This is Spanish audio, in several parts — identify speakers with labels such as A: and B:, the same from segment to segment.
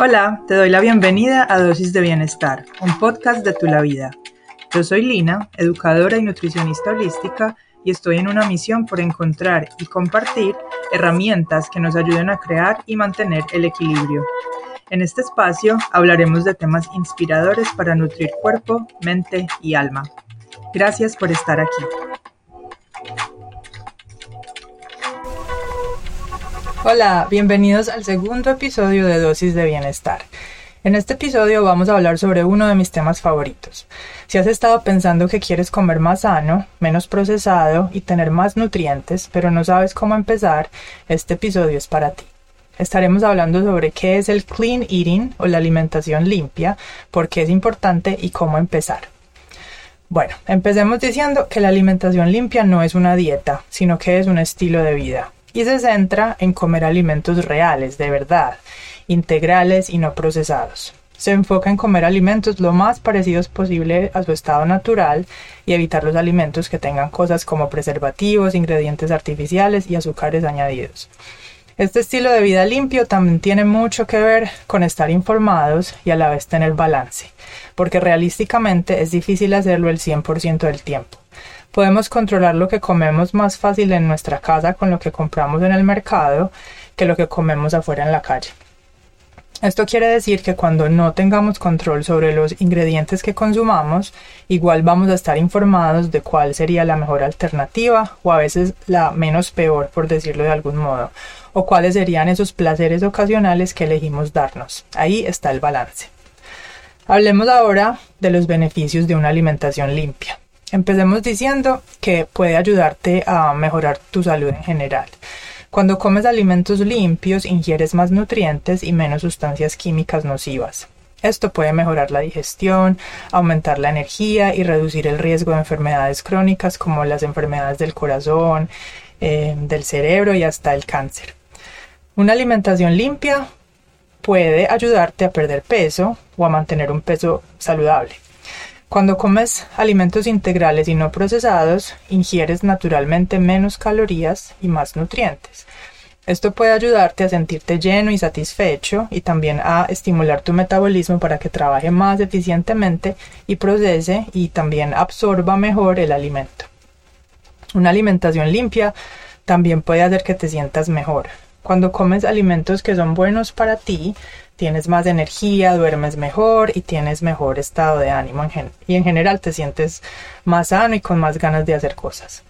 A: Hola, te doy la bienvenida a Dosis de Bienestar, un podcast de Tu La Vida. Yo soy Lina, educadora y nutricionista holística, y estoy en una misión por encontrar y compartir herramientas que nos ayuden a crear y mantener el equilibrio. En este espacio hablaremos de temas inspiradores para nutrir cuerpo, mente y alma. Gracias por estar aquí. Hola, bienvenidos al segundo episodio de Dosis de Bienestar. En este episodio vamos a hablar sobre uno de mis temas favoritos. Si has estado pensando que quieres comer más sano, menos procesado y tener más nutrientes, pero no sabes cómo empezar, este episodio es para ti. Estaremos hablando sobre qué es el clean eating o la alimentación limpia, por qué es importante y cómo empezar. Bueno, empecemos diciendo que la alimentación limpia no es una dieta, sino que es un estilo de vida y se centra en comer alimentos reales, de verdad, integrales y no procesados. Se enfoca en comer alimentos lo más parecidos posible a su estado natural y evitar los alimentos que tengan cosas como preservativos, ingredientes artificiales y azúcares añadidos. Este estilo de vida limpio también tiene mucho que ver con estar informados y a la vez tener balance, porque realísticamente es difícil hacerlo el 100% del tiempo. Podemos controlar lo que comemos más fácil en nuestra casa con lo que compramos en el mercado que lo que comemos afuera en la calle. Esto quiere decir que cuando no tengamos control sobre los ingredientes que consumamos, igual vamos a estar informados de cuál sería la mejor alternativa o a veces la menos peor, por decirlo de algún modo, o cuáles serían esos placeres ocasionales que elegimos darnos. Ahí está el balance. Hablemos ahora de los beneficios de una alimentación limpia. Empecemos diciendo que puede ayudarte a mejorar tu salud en general. Cuando comes alimentos limpios, ingieres más nutrientes y menos sustancias químicas nocivas. Esto puede mejorar la digestión, aumentar la energía y reducir el riesgo de enfermedades crónicas como las enfermedades del corazón, eh, del cerebro y hasta el cáncer. Una alimentación limpia puede ayudarte a perder peso o a mantener un peso saludable. Cuando comes alimentos integrales y no procesados, ingieres naturalmente menos calorías y más nutrientes. Esto puede ayudarte a sentirte lleno y satisfecho y también a estimular tu metabolismo para que trabaje más eficientemente y procese y también absorba mejor el alimento. Una alimentación limpia también puede hacer que te sientas mejor. Cuando comes alimentos que son buenos para ti, tienes más energía, duermes mejor y tienes mejor estado de ánimo y en general te sientes más sano y con más ganas de hacer cosas.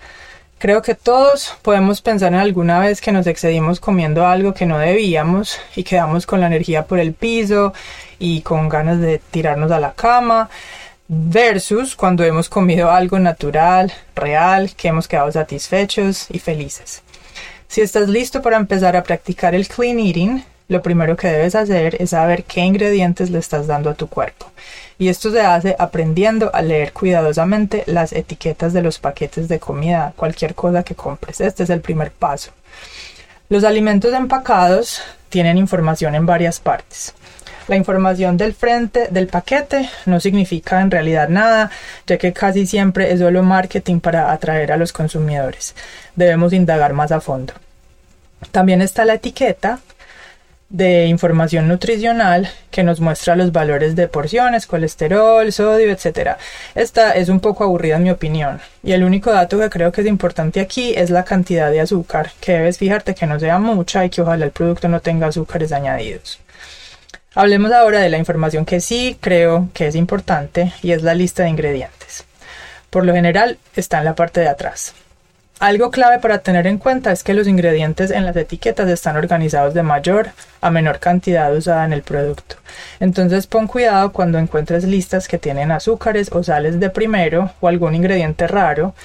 A: Creo que todos podemos pensar en alguna vez que nos excedimos comiendo algo que no debíamos y quedamos con la energía por el piso y con ganas de tirarnos a la cama versus cuando hemos comido algo natural, real, que hemos quedado satisfechos y felices. Si estás listo para empezar a practicar el clean eating, lo primero que debes hacer es saber qué ingredientes le estás dando a tu cuerpo. Y esto se hace aprendiendo a leer cuidadosamente las etiquetas de los paquetes de comida, cualquier cosa que compres. Este es el primer paso. Los alimentos empacados tienen información en varias partes. La información del frente del paquete no significa en realidad nada, ya que casi siempre es solo marketing para atraer a los consumidores. Debemos indagar más a fondo. También está la etiqueta, de información nutricional que nos muestra los valores de porciones, colesterol, sodio, etc. Esta es un poco aburrida en mi opinión y el único dato que creo que es importante aquí es la cantidad de azúcar, que debes fijarte que no sea mucha y que ojalá el producto no tenga azúcares añadidos. Hablemos ahora de la información que sí creo que es importante y es la lista de ingredientes. Por lo general está en la parte de atrás. Algo clave para tener en cuenta es que los ingredientes en las etiquetas están organizados de mayor a menor cantidad usada en el producto. Entonces pon cuidado cuando encuentres listas que tienen azúcares o sales de primero o algún ingrediente raro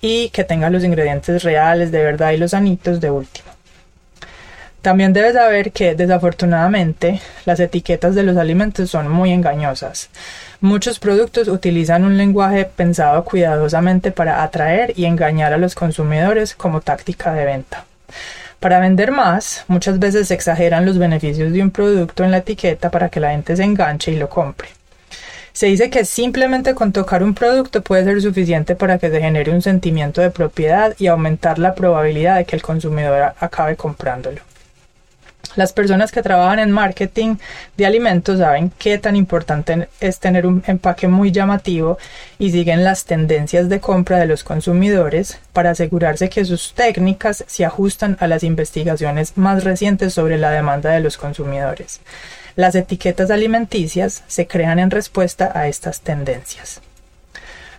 A: y que tengan los ingredientes reales de verdad y los anitos de último. También debes saber que desafortunadamente las etiquetas de los alimentos son muy engañosas. Muchos productos utilizan un lenguaje pensado cuidadosamente para atraer y engañar a los consumidores como táctica de venta. Para vender más, muchas veces se exageran los beneficios de un producto en la etiqueta para que la gente se enganche y lo compre. Se dice que simplemente con tocar un producto puede ser suficiente para que se genere un sentimiento de propiedad y aumentar la probabilidad de que el consumidor acabe comprándolo. Las personas que trabajan en marketing de alimentos saben qué tan importante es tener un empaque muy llamativo y siguen las tendencias de compra de los consumidores para asegurarse que sus técnicas se ajustan a las investigaciones más recientes sobre la demanda de los consumidores. Las etiquetas alimenticias se crean en respuesta a estas tendencias.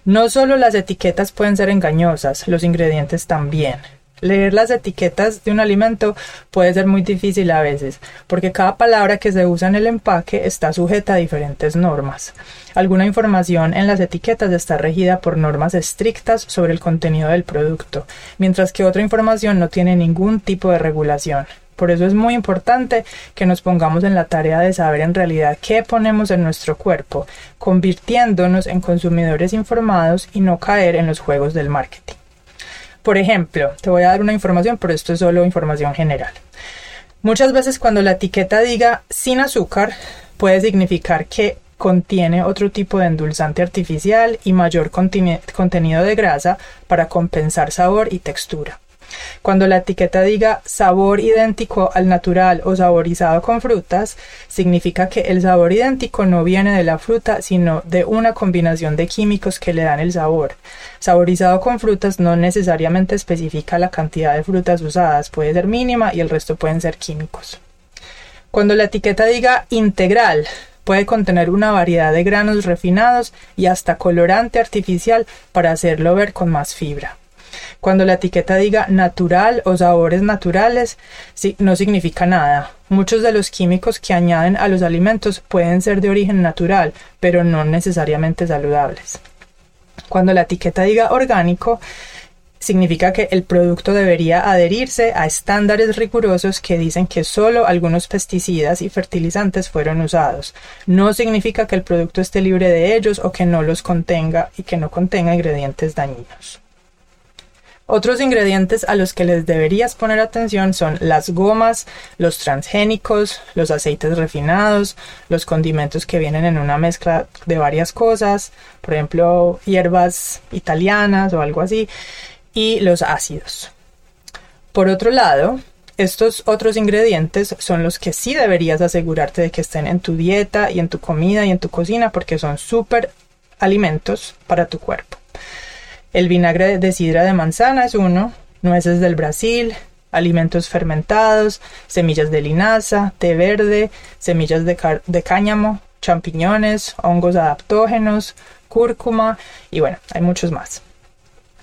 A: No solo las etiquetas pueden ser engañosas, los ingredientes también. Leer las etiquetas de un alimento puede ser muy difícil a veces, porque cada palabra que se usa en el empaque está sujeta a diferentes normas. Alguna información en las etiquetas está regida por normas estrictas sobre el contenido del producto, mientras que otra información no tiene ningún tipo de regulación. Por eso es muy importante que nos pongamos en la tarea de saber en realidad qué ponemos en nuestro cuerpo, convirtiéndonos en consumidores informados y no caer en los juegos del marketing. Por ejemplo, te voy a dar una información, pero esto es solo información general. Muchas veces cuando la etiqueta diga sin azúcar, puede significar que contiene otro tipo de endulzante artificial y mayor contenido de grasa para compensar sabor y textura. Cuando la etiqueta diga sabor idéntico al natural o saborizado con frutas, significa que el sabor idéntico no viene de la fruta, sino de una combinación de químicos que le dan el sabor. Saborizado con frutas no necesariamente especifica la cantidad de frutas usadas, puede ser mínima y el resto pueden ser químicos. Cuando la etiqueta diga integral, puede contener una variedad de granos refinados y hasta colorante artificial para hacerlo ver con más fibra. Cuando la etiqueta diga natural o sabores naturales, no significa nada. Muchos de los químicos que añaden a los alimentos pueden ser de origen natural, pero no necesariamente saludables. Cuando la etiqueta diga orgánico, significa que el producto debería adherirse a estándares rigurosos que dicen que solo algunos pesticidas y fertilizantes fueron usados. No significa que el producto esté libre de ellos o que no los contenga y que no contenga ingredientes dañinos. Otros ingredientes a los que les deberías poner atención son las gomas, los transgénicos, los aceites refinados, los condimentos que vienen en una mezcla de varias cosas, por ejemplo, hierbas italianas o algo así, y los ácidos. Por otro lado, estos otros ingredientes son los que sí deberías asegurarte de que estén en tu dieta y en tu comida y en tu cocina porque son súper alimentos para tu cuerpo. El vinagre de sidra de manzana es uno, nueces del Brasil, alimentos fermentados, semillas de linaza, té verde, semillas de, de cáñamo, champiñones, hongos adaptógenos, cúrcuma y bueno, hay muchos más.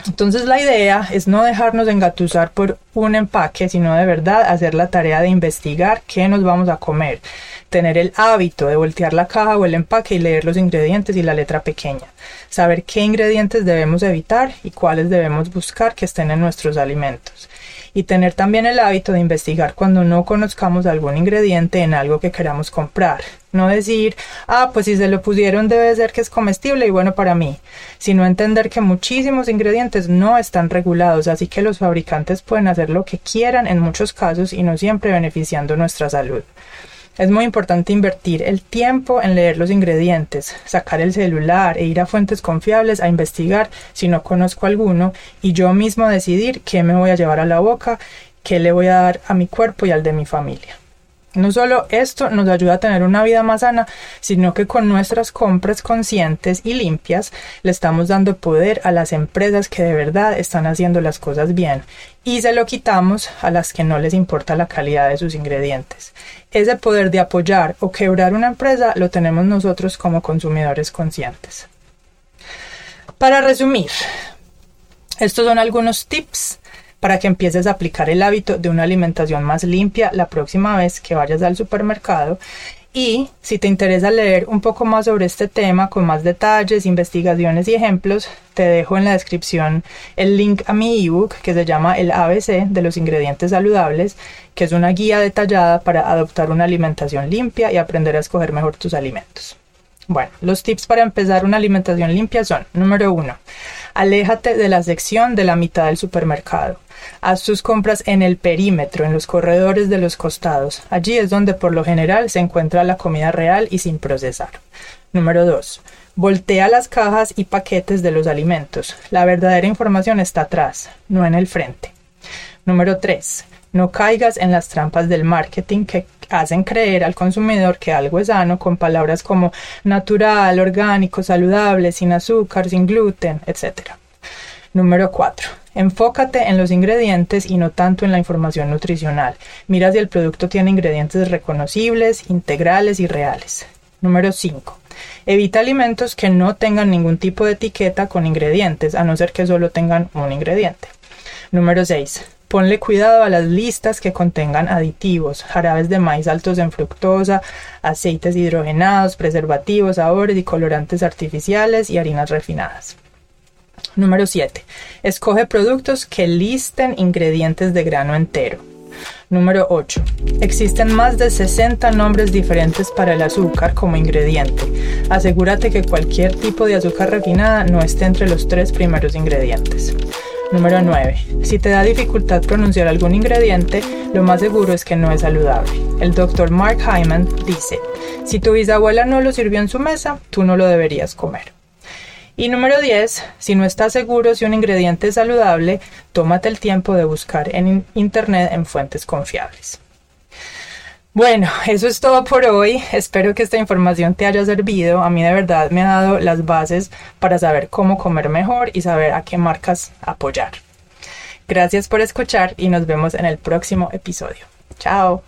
A: Entonces la idea es no dejarnos engatusar por un empaque, sino de verdad hacer la tarea de investigar qué nos vamos a comer, tener el hábito de voltear la caja o el empaque y leer los ingredientes y la letra pequeña, saber qué ingredientes debemos evitar y cuáles debemos buscar que estén en nuestros alimentos y tener también el hábito de investigar cuando no conozcamos algún ingrediente en algo que queramos comprar. No decir, ah, pues si se lo pusieron debe ser que es comestible y bueno para mí, sino entender que muchísimos ingredientes no están regulados, así que los fabricantes pueden hacer lo que quieran en muchos casos y no siempre beneficiando nuestra salud. Es muy importante invertir el tiempo en leer los ingredientes, sacar el celular e ir a fuentes confiables a investigar si no conozco alguno y yo mismo decidir qué me voy a llevar a la boca, qué le voy a dar a mi cuerpo y al de mi familia. No solo esto nos ayuda a tener una vida más sana, sino que con nuestras compras conscientes y limpias le estamos dando poder a las empresas que de verdad están haciendo las cosas bien y se lo quitamos a las que no les importa la calidad de sus ingredientes. Ese poder de apoyar o quebrar una empresa lo tenemos nosotros como consumidores conscientes. Para resumir, estos son algunos tips para que empieces a aplicar el hábito de una alimentación más limpia la próxima vez que vayas al supermercado. Y si te interesa leer un poco más sobre este tema con más detalles, investigaciones y ejemplos, te dejo en la descripción el link a mi ebook que se llama El ABC de los ingredientes saludables, que es una guía detallada para adoptar una alimentación limpia y aprender a escoger mejor tus alimentos. Bueno, los tips para empezar una alimentación limpia son, número uno, aléjate de la sección de la mitad del supermercado. Haz tus compras en el perímetro, en los corredores de los costados. Allí es donde por lo general se encuentra la comida real y sin procesar. Número 2. Voltea las cajas y paquetes de los alimentos. La verdadera información está atrás, no en el frente. Número 3. No caigas en las trampas del marketing que hacen creer al consumidor que algo es sano con palabras como natural, orgánico, saludable, sin azúcar, sin gluten, etc. Número 4. Enfócate en los ingredientes y no tanto en la información nutricional. Mira si el producto tiene ingredientes reconocibles, integrales y reales. Número 5. Evita alimentos que no tengan ningún tipo de etiqueta con ingredientes, a no ser que solo tengan un ingrediente. Número 6. Ponle cuidado a las listas que contengan aditivos, jarabes de maíz altos en fructosa, aceites hidrogenados, preservativos, sabores y colorantes artificiales y harinas refinadas. Número 7. Escoge productos que listen ingredientes de grano entero. Número 8. Existen más de 60 nombres diferentes para el azúcar como ingrediente. Asegúrate que cualquier tipo de azúcar refinada no esté entre los tres primeros ingredientes. Número 9. Si te da dificultad pronunciar algún ingrediente, lo más seguro es que no es saludable. El doctor Mark Hyman dice, si tu bisabuela no lo sirvió en su mesa, tú no lo deberías comer. Y número 10, si no estás seguro si un ingrediente es saludable, tómate el tiempo de buscar en Internet en fuentes confiables. Bueno, eso es todo por hoy. Espero que esta información te haya servido. A mí de verdad me ha dado las bases para saber cómo comer mejor y saber a qué marcas apoyar. Gracias por escuchar y nos vemos en el próximo episodio. Chao.